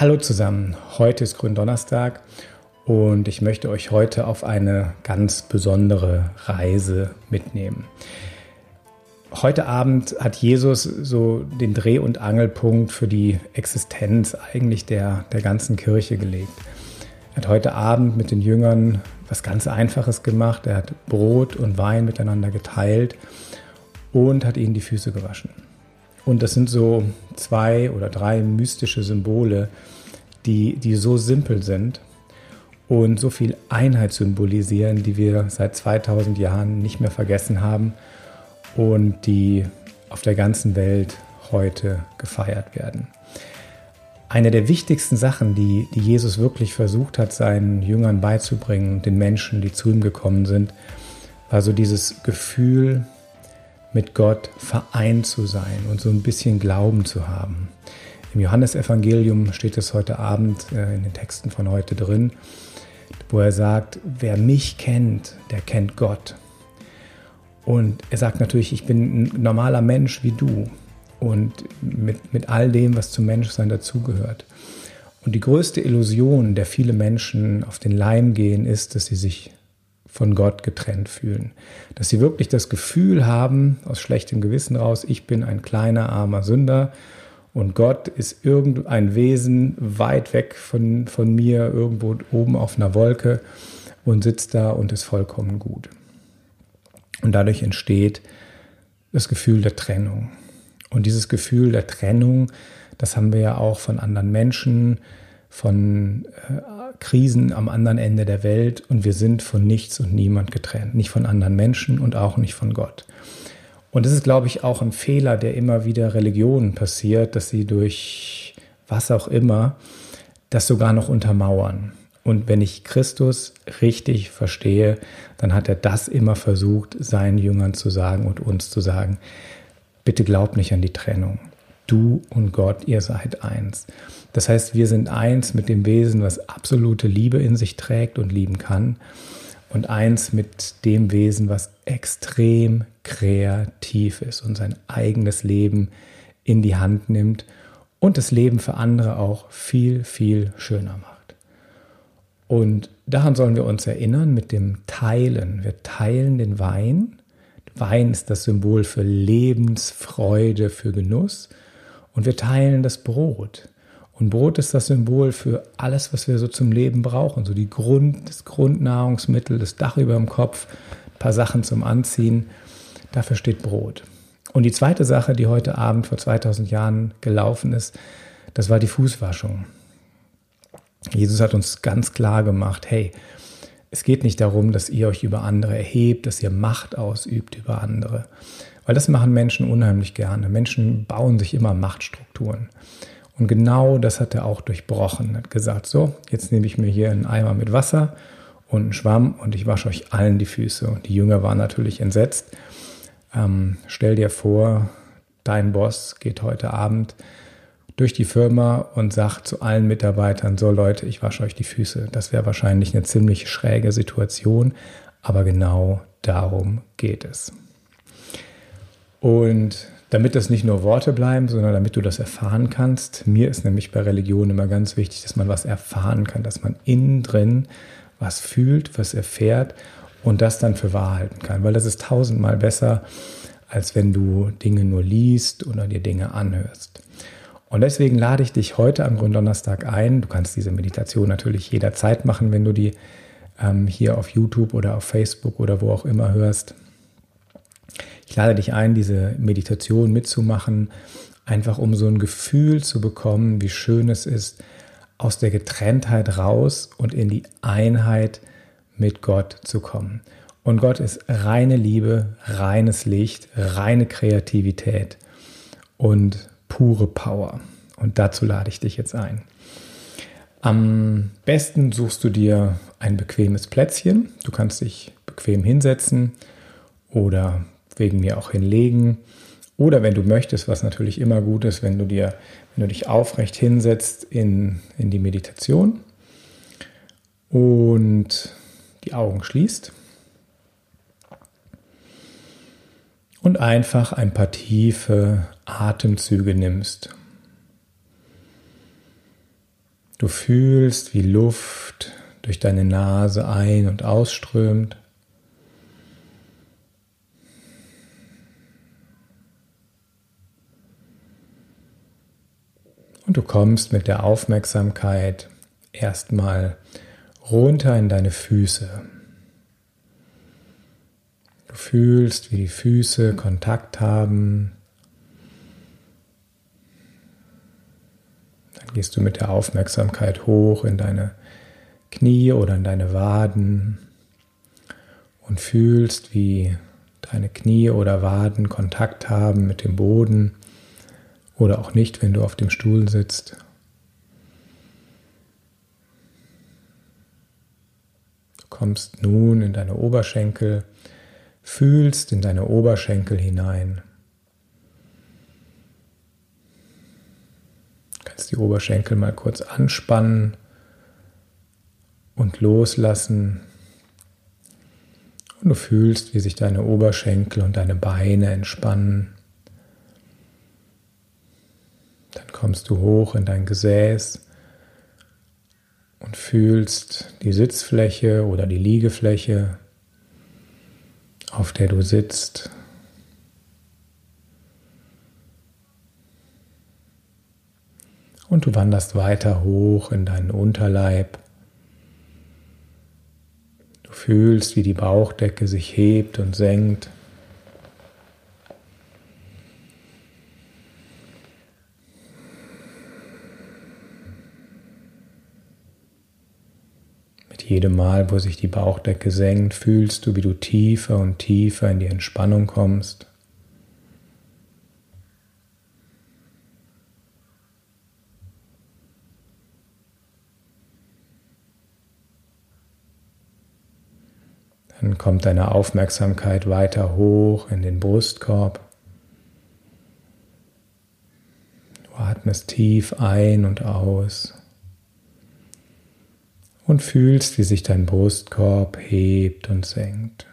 Hallo zusammen, heute ist Gründonnerstag und ich möchte euch heute auf eine ganz besondere Reise mitnehmen. Heute Abend hat Jesus so den Dreh- und Angelpunkt für die Existenz eigentlich der, der ganzen Kirche gelegt. Er hat heute Abend mit den Jüngern was ganz Einfaches gemacht. Er hat Brot und Wein miteinander geteilt und hat ihnen die Füße gewaschen. Und das sind so zwei oder drei mystische Symbole, die, die so simpel sind und so viel Einheit symbolisieren, die wir seit 2000 Jahren nicht mehr vergessen haben und die auf der ganzen Welt heute gefeiert werden. Eine der wichtigsten Sachen, die, die Jesus wirklich versucht hat, seinen Jüngern beizubringen, den Menschen, die zu ihm gekommen sind, war so dieses Gefühl, mit Gott vereint zu sein und so ein bisschen Glauben zu haben. Im Johannesevangelium steht es heute Abend äh, in den Texten von heute drin, wo er sagt, wer mich kennt, der kennt Gott. Und er sagt natürlich, ich bin ein normaler Mensch wie du und mit, mit all dem, was zum Menschsein dazugehört. Und die größte Illusion, der viele Menschen auf den Leim gehen, ist, dass sie sich von Gott getrennt fühlen. Dass sie wirklich das Gefühl haben, aus schlechtem Gewissen raus, ich bin ein kleiner, armer Sünder und Gott ist irgendein Wesen weit weg von, von mir, irgendwo oben auf einer Wolke und sitzt da und ist vollkommen gut. Und dadurch entsteht das Gefühl der Trennung. Und dieses Gefühl der Trennung, das haben wir ja auch von anderen Menschen, von äh, Krisen am anderen Ende der Welt und wir sind von nichts und niemand getrennt. Nicht von anderen Menschen und auch nicht von Gott. Und das ist, glaube ich, auch ein Fehler, der immer wieder Religionen passiert, dass sie durch was auch immer das sogar noch untermauern. Und wenn ich Christus richtig verstehe, dann hat er das immer versucht, seinen Jüngern zu sagen und uns zu sagen, bitte glaub nicht an die Trennung. Du und Gott, ihr seid eins. Das heißt, wir sind eins mit dem Wesen, was absolute Liebe in sich trägt und lieben kann und eins mit dem Wesen, was extrem kreativ ist und sein eigenes Leben in die Hand nimmt und das Leben für andere auch viel, viel schöner macht. Und daran sollen wir uns erinnern mit dem Teilen. Wir teilen den Wein. Wein ist das Symbol für Lebensfreude, für Genuss. Und wir teilen das Brot. Und Brot ist das Symbol für alles, was wir so zum Leben brauchen. So die Grund, das Grundnahrungsmittel, das Dach über dem Kopf, ein paar Sachen zum Anziehen. Dafür steht Brot. Und die zweite Sache, die heute Abend vor 2000 Jahren gelaufen ist, das war die Fußwaschung. Jesus hat uns ganz klar gemacht, hey, es geht nicht darum, dass ihr euch über andere erhebt, dass ihr Macht ausübt über andere. Weil das machen Menschen unheimlich gerne. Menschen bauen sich immer Machtstrukturen. Und genau das hat er auch durchbrochen. Er hat gesagt, so, jetzt nehme ich mir hier einen Eimer mit Wasser und einen Schwamm und ich wasche euch allen die Füße. Und die Jünger waren natürlich entsetzt. Ähm, stell dir vor, dein Boss geht heute Abend durch die Firma und sagt zu allen Mitarbeitern, so Leute, ich wasche euch die Füße. Das wäre wahrscheinlich eine ziemlich schräge Situation, aber genau darum geht es. Und damit das nicht nur Worte bleiben, sondern damit du das erfahren kannst. Mir ist nämlich bei Religion immer ganz wichtig, dass man was erfahren kann, dass man innen drin was fühlt, was erfährt und das dann für wahr halten kann, weil das ist tausendmal besser, als wenn du Dinge nur liest oder dir Dinge anhörst. Und deswegen lade ich dich heute am Gründonnerstag ein. Du kannst diese Meditation natürlich jederzeit machen, wenn du die ähm, hier auf YouTube oder auf Facebook oder wo auch immer hörst. Ich lade dich ein, diese Meditation mitzumachen, einfach um so ein Gefühl zu bekommen, wie schön es ist, aus der Getrenntheit raus und in die Einheit mit Gott zu kommen. Und Gott ist reine Liebe, reines Licht, reine Kreativität und pure Power. Und dazu lade ich dich jetzt ein. Am besten suchst du dir ein bequemes Plätzchen. Du kannst dich bequem hinsetzen oder wegen mir auch hinlegen. Oder wenn du möchtest, was natürlich immer gut ist, wenn du dir, wenn du dich aufrecht hinsetzt in, in die Meditation und die Augen schließt und einfach ein paar tiefe Atemzüge nimmst. Du fühlst, wie Luft durch deine Nase ein- und ausströmt. Und du kommst mit der Aufmerksamkeit erstmal runter in deine Füße. Du fühlst, wie die Füße Kontakt haben. Dann gehst du mit der Aufmerksamkeit hoch in deine Knie oder in deine Waden und fühlst, wie deine Knie oder Waden Kontakt haben mit dem Boden oder auch nicht, wenn du auf dem Stuhl sitzt. Du kommst nun in deine Oberschenkel, fühlst in deine Oberschenkel hinein. Du kannst die Oberschenkel mal kurz anspannen und loslassen. Und du fühlst, wie sich deine Oberschenkel und deine Beine entspannen. Dann kommst du hoch in dein Gesäß und fühlst die Sitzfläche oder die Liegefläche, auf der du sitzt. Und du wanderst weiter hoch in deinen Unterleib. Du fühlst, wie die Bauchdecke sich hebt und senkt. Jedem Mal, wo sich die Bauchdecke senkt, fühlst du, wie du tiefer und tiefer in die Entspannung kommst. Dann kommt deine Aufmerksamkeit weiter hoch in den Brustkorb. Du atmest tief ein und aus und fühlst, wie sich dein Brustkorb hebt und senkt.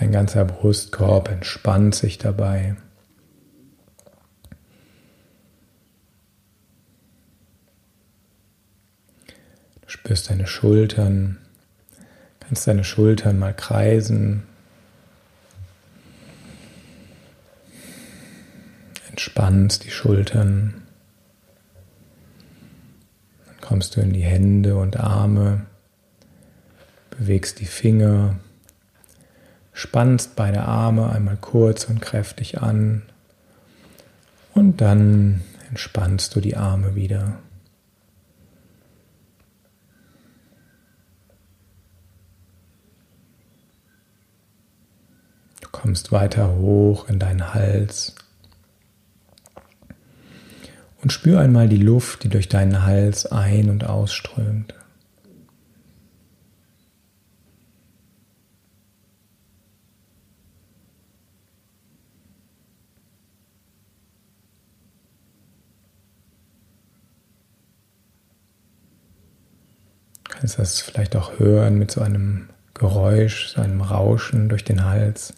Dein ganzer Brustkorb entspannt sich dabei. Du spürst deine Schultern, kannst deine Schultern mal kreisen, entspannst die Schultern. Dann kommst du in die Hände und Arme, bewegst die Finger, spannst beide Arme einmal kurz und kräftig an und dann entspannst du die Arme wieder. Du kommst weiter hoch in deinen Hals und spür einmal die Luft, die durch deinen Hals ein- und ausströmt. Du kannst das vielleicht auch hören mit so einem Geräusch, so einem Rauschen durch den Hals.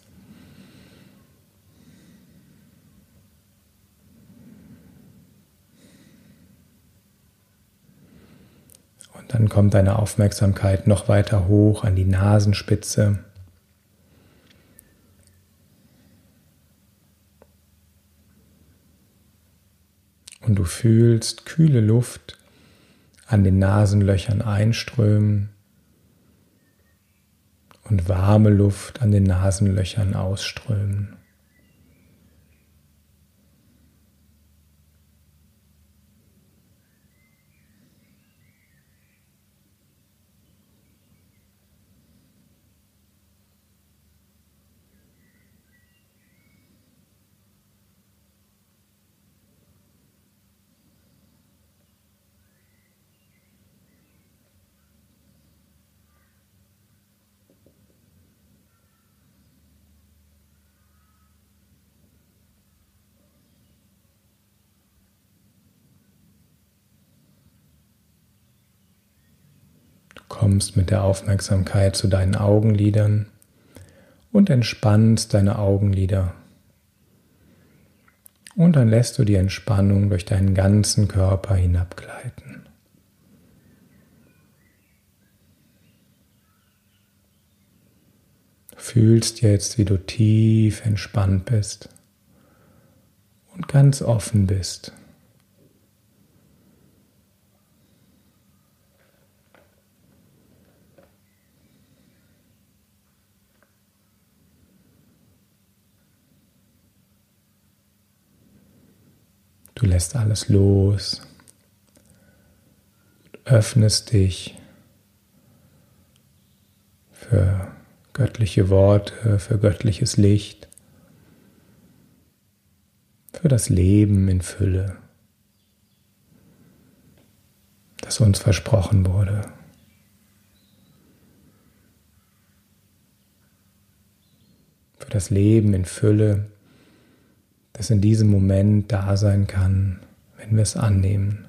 Dann kommt deine Aufmerksamkeit noch weiter hoch an die Nasenspitze. Und du fühlst kühle Luft an den Nasenlöchern einströmen und warme Luft an den Nasenlöchern ausströmen. Kommst mit der Aufmerksamkeit zu deinen Augenlidern und entspannst deine Augenlider. Und dann lässt du die Entspannung durch deinen ganzen Körper hinabgleiten. fühlst jetzt, wie du tief entspannt bist und ganz offen bist. Du lässt alles los, öffnest dich für göttliche Worte, für göttliches Licht, für das Leben in Fülle, das uns versprochen wurde. Für das Leben in Fülle, das in diesem Moment da sein kann, wenn wir es annehmen.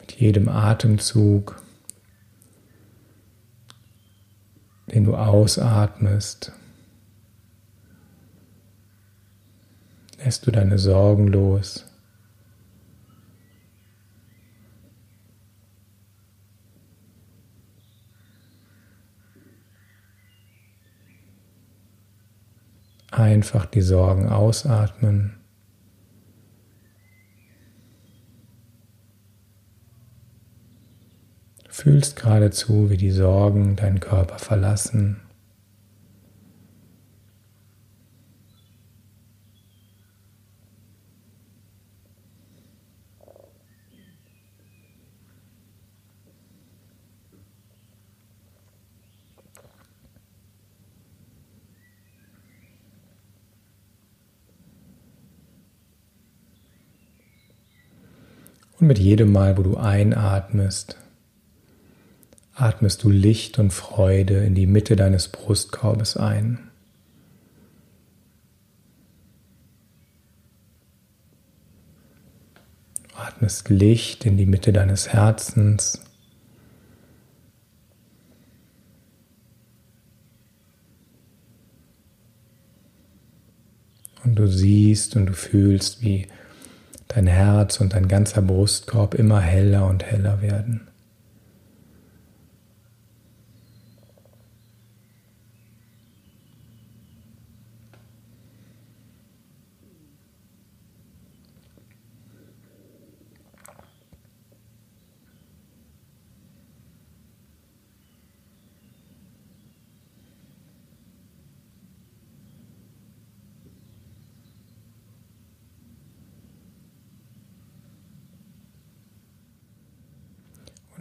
Mit jedem Atemzug den du ausatmest, lässt du deine Sorgen los. Einfach die Sorgen ausatmen. Fühlst geradezu, wie die Sorgen deinen Körper verlassen. Und mit jedem Mal, wo du einatmest, atmest du Licht und Freude in die Mitte deines Brustkorbes ein. Atmest Licht in die Mitte deines Herzens. Und du siehst und du fühlst, wie dein Herz und dein ganzer Brustkorb immer heller und heller werden.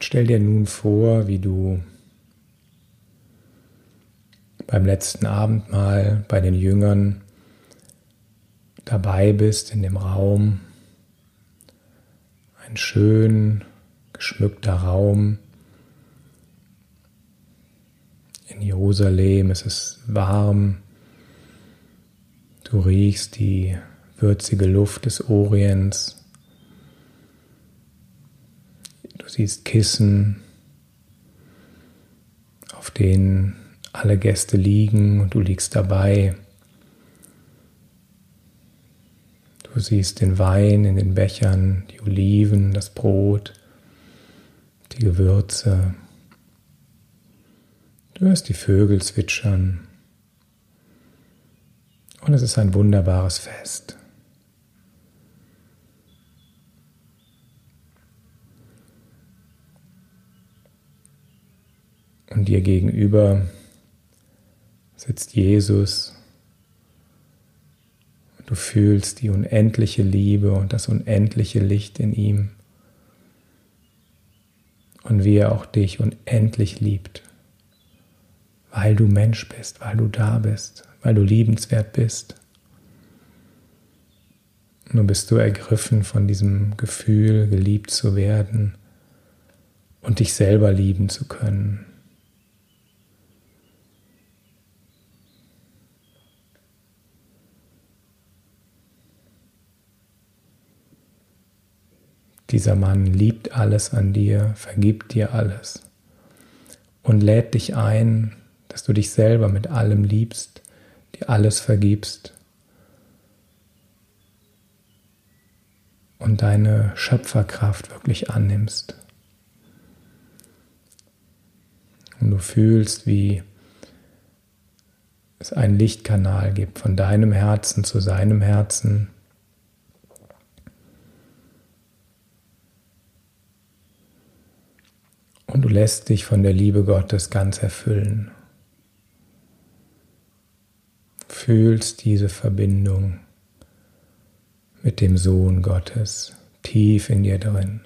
Stell dir nun vor, wie du beim letzten Abendmahl bei den Jüngern dabei bist in dem Raum. Ein schön geschmückter Raum. In Jerusalem es ist warm. Du riechst die würzige Luft des Orients. Siehst Kissen, auf denen alle Gäste liegen und du liegst dabei. Du siehst den Wein in den Bechern, die Oliven, das Brot, die Gewürze. Du hörst die Vögel zwitschern. Und es ist ein wunderbares Fest. Und dir gegenüber sitzt Jesus. Du fühlst die unendliche Liebe und das unendliche Licht in ihm. Und wie er auch dich unendlich liebt. Weil du Mensch bist, weil du da bist, weil du liebenswert bist. Nur bist du ergriffen von diesem Gefühl, geliebt zu werden und dich selber lieben zu können. Dieser Mann liebt alles an dir, vergibt dir alles und lädt dich ein, dass du dich selber mit allem liebst, dir alles vergibst und deine Schöpferkraft wirklich annimmst. Und du fühlst, wie es einen Lichtkanal gibt von deinem Herzen zu seinem Herzen und du lässt dich von der Liebe Gottes ganz erfüllen. Fühlst diese Verbindung mit dem Sohn Gottes tief in dir drin.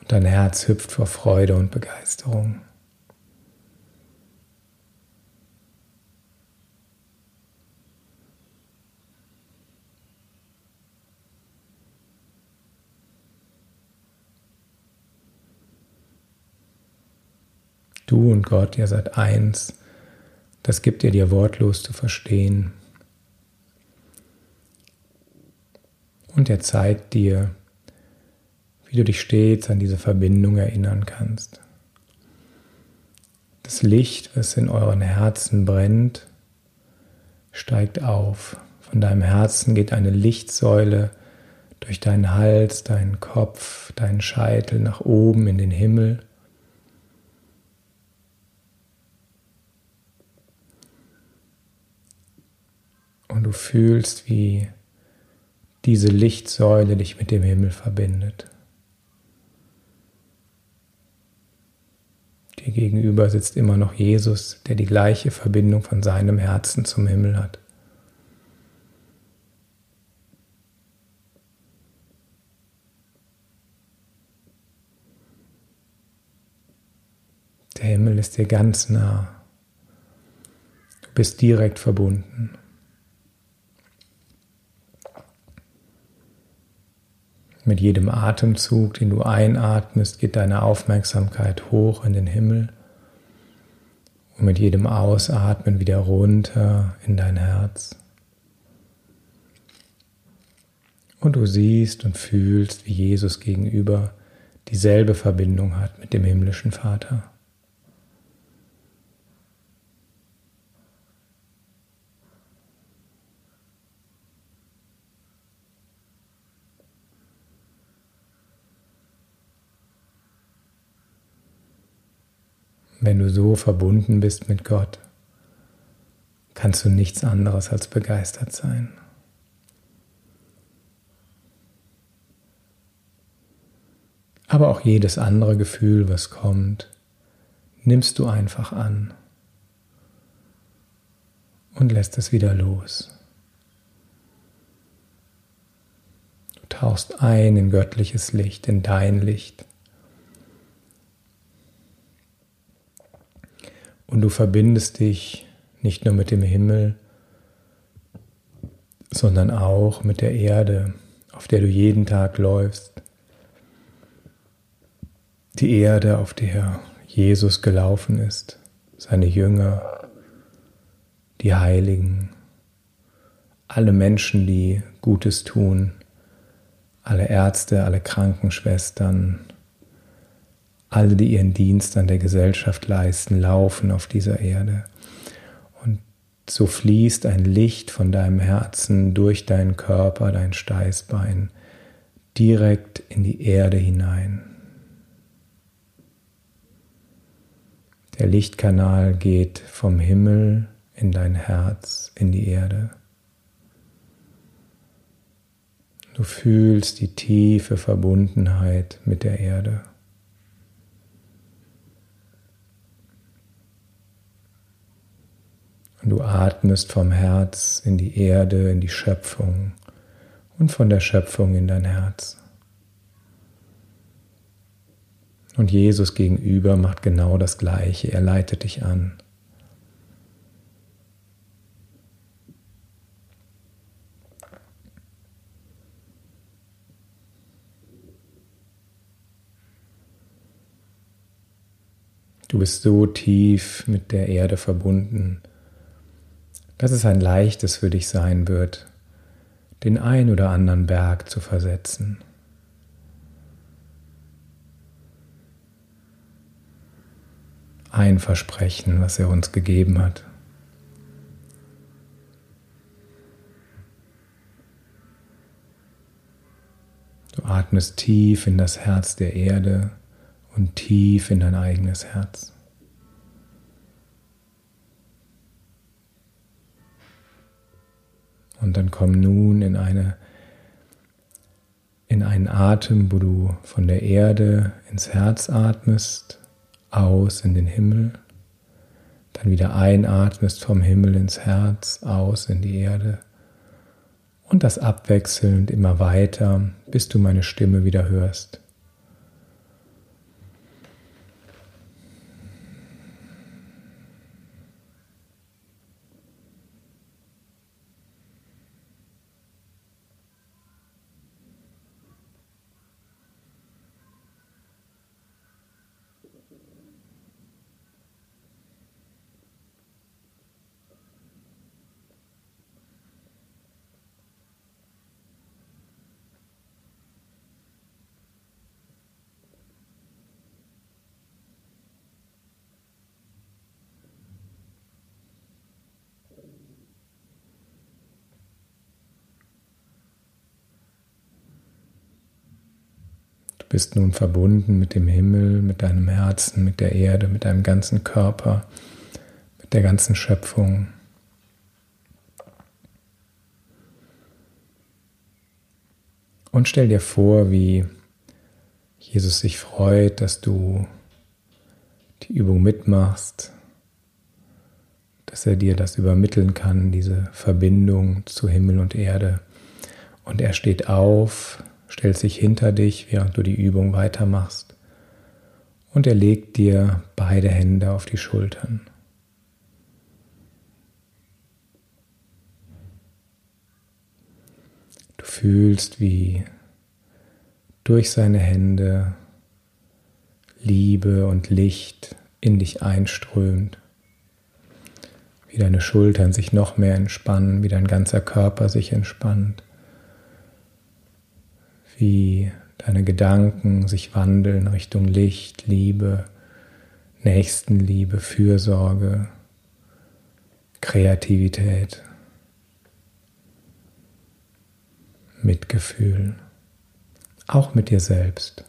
Und dein Herz hüpft vor Freude und Begeisterung. Du Gott, ihr seid eins. Das gibt ihr dir wortlos zu verstehen. Und er zeigt dir, wie du dich stets an diese Verbindung erinnern kannst. Das Licht, was in euren Herzen brennt, steigt auf. Von deinem Herzen geht eine Lichtsäule durch deinen Hals, deinen Kopf, deinen Scheitel nach oben in den Himmel. Und du fühlst, wie diese Lichtsäule dich mit dem Himmel verbindet. Dir gegenüber sitzt immer noch Jesus, der die gleiche Verbindung von seinem Herzen zum Himmel hat. Der Himmel ist dir ganz nah. Du bist direkt verbunden. Mit jedem Atemzug, den du einatmest, geht deine Aufmerksamkeit hoch in den Himmel und mit jedem Ausatmen wieder runter in dein Herz. Und du siehst und fühlst, wie Jesus gegenüber dieselbe Verbindung hat mit dem himmlischen Vater. Wenn du so verbunden bist mit Gott, kannst du nichts anderes als begeistert sein. Aber auch jedes andere Gefühl, was kommt, nimmst du einfach an und lässt es wieder los. Du tauchst ein in göttliches Licht, in dein Licht. Und du verbindest dich nicht nur mit dem Himmel, sondern auch mit der Erde, auf der du jeden Tag läufst. Die Erde, auf der Jesus gelaufen ist, seine Jünger, die Heiligen, alle Menschen, die Gutes tun, alle Ärzte, alle Krankenschwestern, alle, die ihren Dienst an der Gesellschaft leisten, laufen auf dieser Erde. Und so fließt ein Licht von deinem Herzen durch deinen Körper, dein Steißbein, direkt in die Erde hinein. Der Lichtkanal geht vom Himmel in dein Herz, in die Erde. Du fühlst die tiefe Verbundenheit mit der Erde. Und du atmest vom Herz in die Erde, in die Schöpfung und von der Schöpfung in dein Herz. Und Jesus gegenüber macht genau das Gleiche. Er leitet dich an. Du bist so tief mit der Erde verbunden dass es ein leichtes für dich sein wird, den ein oder anderen Berg zu versetzen. Ein Versprechen, was er uns gegeben hat. Du atmest tief in das Herz der Erde und tief in dein eigenes Herz. Und dann komm nun in eine in einen Atem, wo du von der Erde ins Herz atmest, aus in den Himmel, dann wieder einatmest vom Himmel ins Herz, aus in die Erde und das abwechselnd immer weiter, bis du meine Stimme wieder hörst. Bist nun verbunden mit dem Himmel, mit deinem Herzen, mit der Erde, mit deinem ganzen Körper, mit der ganzen Schöpfung. Und stell dir vor, wie Jesus sich freut, dass du die Übung mitmachst, dass er dir das übermitteln kann, diese Verbindung zu Himmel und Erde. Und er steht auf, stellt sich hinter dich, während du die Übung weitermachst, und er legt dir beide Hände auf die Schultern. Du fühlst, wie durch seine Hände Liebe und Licht in dich einströmt, wie deine Schultern sich noch mehr entspannen, wie dein ganzer Körper sich entspannt wie deine Gedanken sich wandeln Richtung Licht, Liebe, Nächstenliebe, Fürsorge, Kreativität, Mitgefühl, auch mit dir selbst.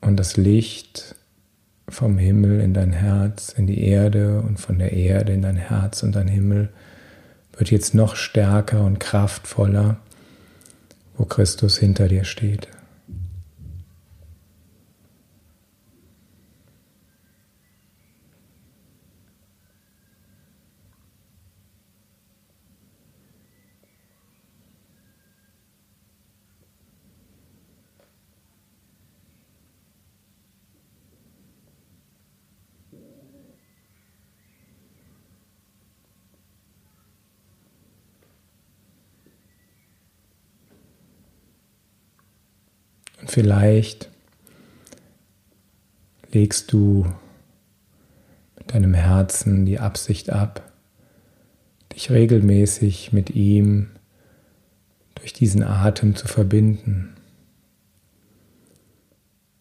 Und das Licht vom Himmel in dein Herz, in die Erde und von der Erde in dein Herz und dein Himmel wird jetzt noch stärker und kraftvoller, wo Christus hinter dir steht. Und vielleicht legst du mit deinem Herzen die Absicht ab, dich regelmäßig mit ihm durch diesen Atem zu verbinden,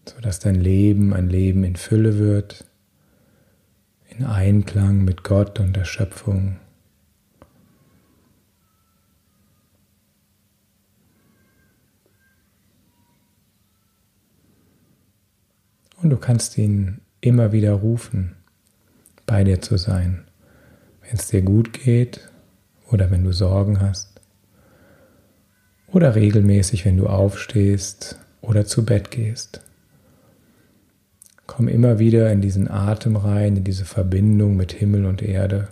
sodass dein Leben ein Leben in Fülle wird, in Einklang mit Gott und der Schöpfung. Du kannst ihn immer wieder rufen, bei dir zu sein, wenn es dir gut geht oder wenn du Sorgen hast. Oder regelmäßig, wenn du aufstehst oder zu Bett gehst. Komm immer wieder in diesen Atem rein, in diese Verbindung mit Himmel und Erde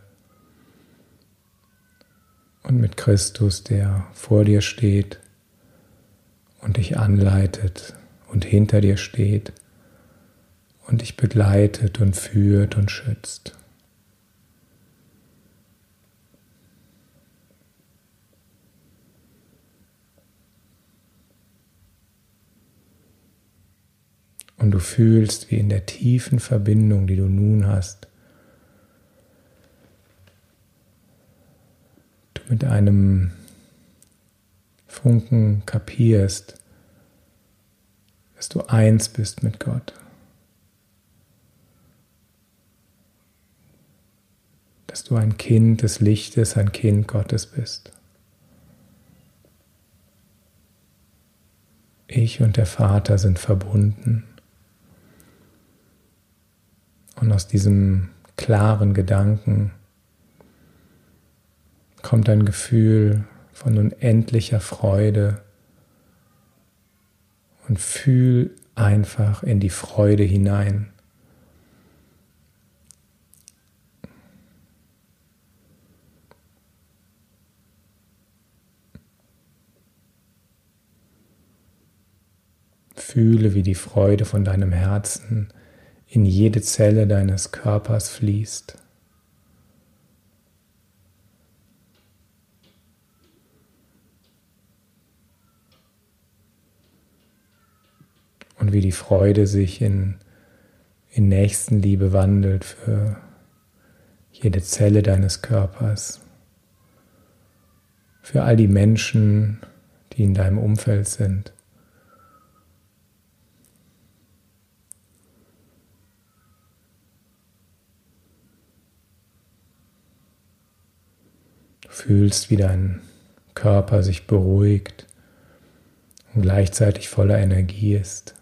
und mit Christus, der vor dir steht und dich anleitet und hinter dir steht und dich begleitet und führt und schützt. Und du fühlst, wie in der tiefen Verbindung, die du nun hast, du mit einem Funken kapierst, dass du eins bist mit Gott. Dass du ein Kind des Lichtes, ein Kind Gottes bist. Ich und der Vater sind verbunden. Und aus diesem klaren Gedanken kommt ein Gefühl von unendlicher Freude und fühl einfach in die Freude hinein. Fühle, wie die Freude von deinem Herzen in jede Zelle deines Körpers fließt. Und wie die Freude sich in, in Nächstenliebe wandelt für jede Zelle deines Körpers, für all die Menschen, die in deinem Umfeld sind. Fühlst, wie dein Körper sich beruhigt und gleichzeitig voller Energie ist.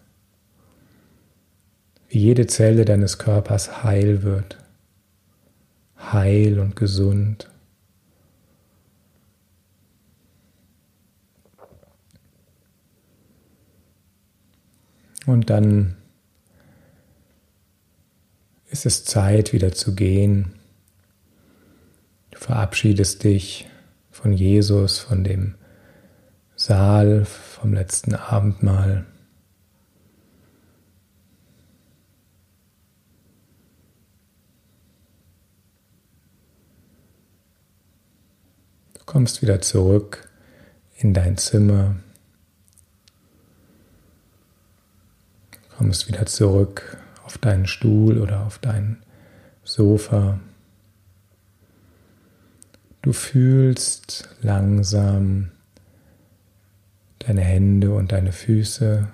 Wie jede Zelle deines Körpers heil wird, heil und gesund. Und dann ist es Zeit, wieder zu gehen. Verabschiedest dich von Jesus, von dem Saal, vom letzten Abendmahl. Du kommst wieder zurück in dein Zimmer. Du kommst wieder zurück auf deinen Stuhl oder auf dein Sofa. Du fühlst langsam deine Hände und deine Füße.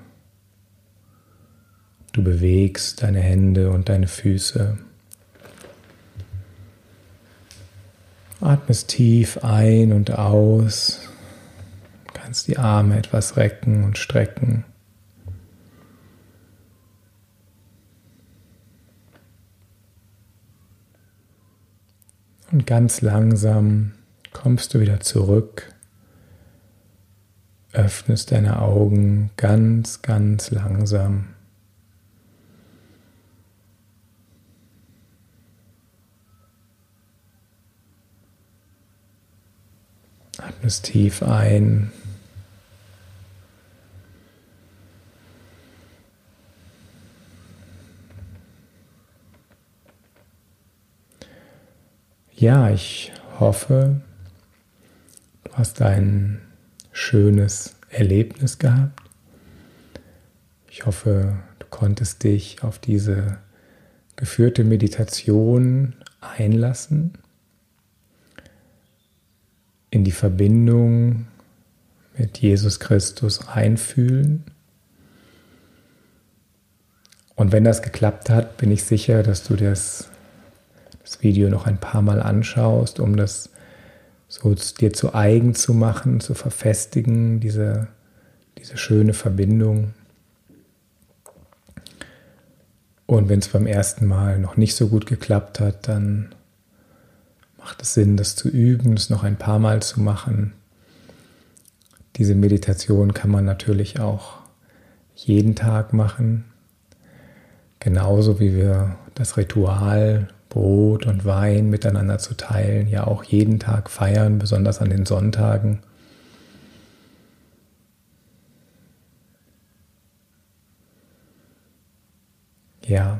Du bewegst deine Hände und deine Füße. Atmest tief ein und aus. Du kannst die Arme etwas recken und strecken. Und ganz langsam kommst du wieder zurück, öffnest deine Augen ganz, ganz langsam. Atmest tief ein. Ja, ich hoffe, du hast ein schönes Erlebnis gehabt. Ich hoffe, du konntest dich auf diese geführte Meditation einlassen, in die Verbindung mit Jesus Christus einfühlen. Und wenn das geklappt hat, bin ich sicher, dass du das das Video noch ein paar Mal anschaust, um das so dir zu eigen zu machen, zu verfestigen, diese, diese schöne Verbindung. Und wenn es beim ersten Mal noch nicht so gut geklappt hat, dann macht es Sinn, das zu üben, es noch ein paar Mal zu machen. Diese Meditation kann man natürlich auch jeden Tag machen, genauso wie wir das Ritual Brot und Wein miteinander zu teilen, ja auch jeden Tag feiern, besonders an den Sonntagen. Ja,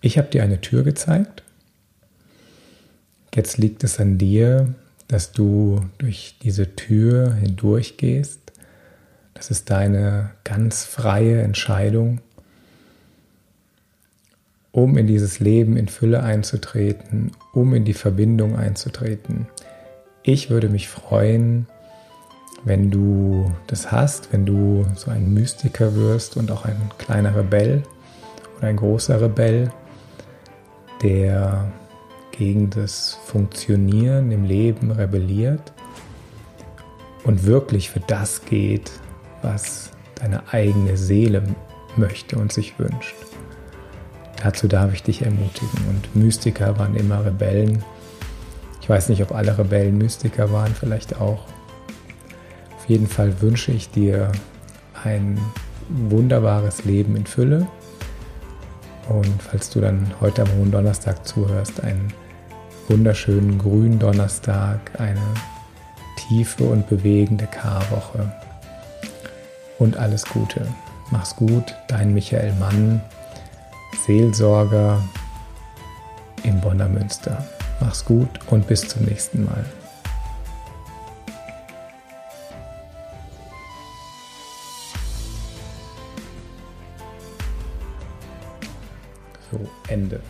ich habe dir eine Tür gezeigt. Jetzt liegt es an dir, dass du durch diese Tür hindurchgehst. Das ist deine ganz freie Entscheidung. Um in dieses Leben in Fülle einzutreten, um in die Verbindung einzutreten. Ich würde mich freuen, wenn du das hast, wenn du so ein Mystiker wirst und auch ein kleiner Rebell oder ein großer Rebell, der gegen das Funktionieren im Leben rebelliert und wirklich für das geht, was deine eigene Seele möchte und sich wünscht. Dazu darf ich dich ermutigen. Und Mystiker waren immer Rebellen. Ich weiß nicht, ob alle Rebellen Mystiker waren, vielleicht auch. Auf jeden Fall wünsche ich dir ein wunderbares Leben in Fülle. Und falls du dann heute am Hohen Donnerstag zuhörst, einen wunderschönen grünen Donnerstag, eine tiefe und bewegende Karwoche. Und alles Gute. Mach's gut, dein Michael Mann, Seelsorger im Bonner Münster. Mach's gut und bis zum nächsten Mal. So, Ende.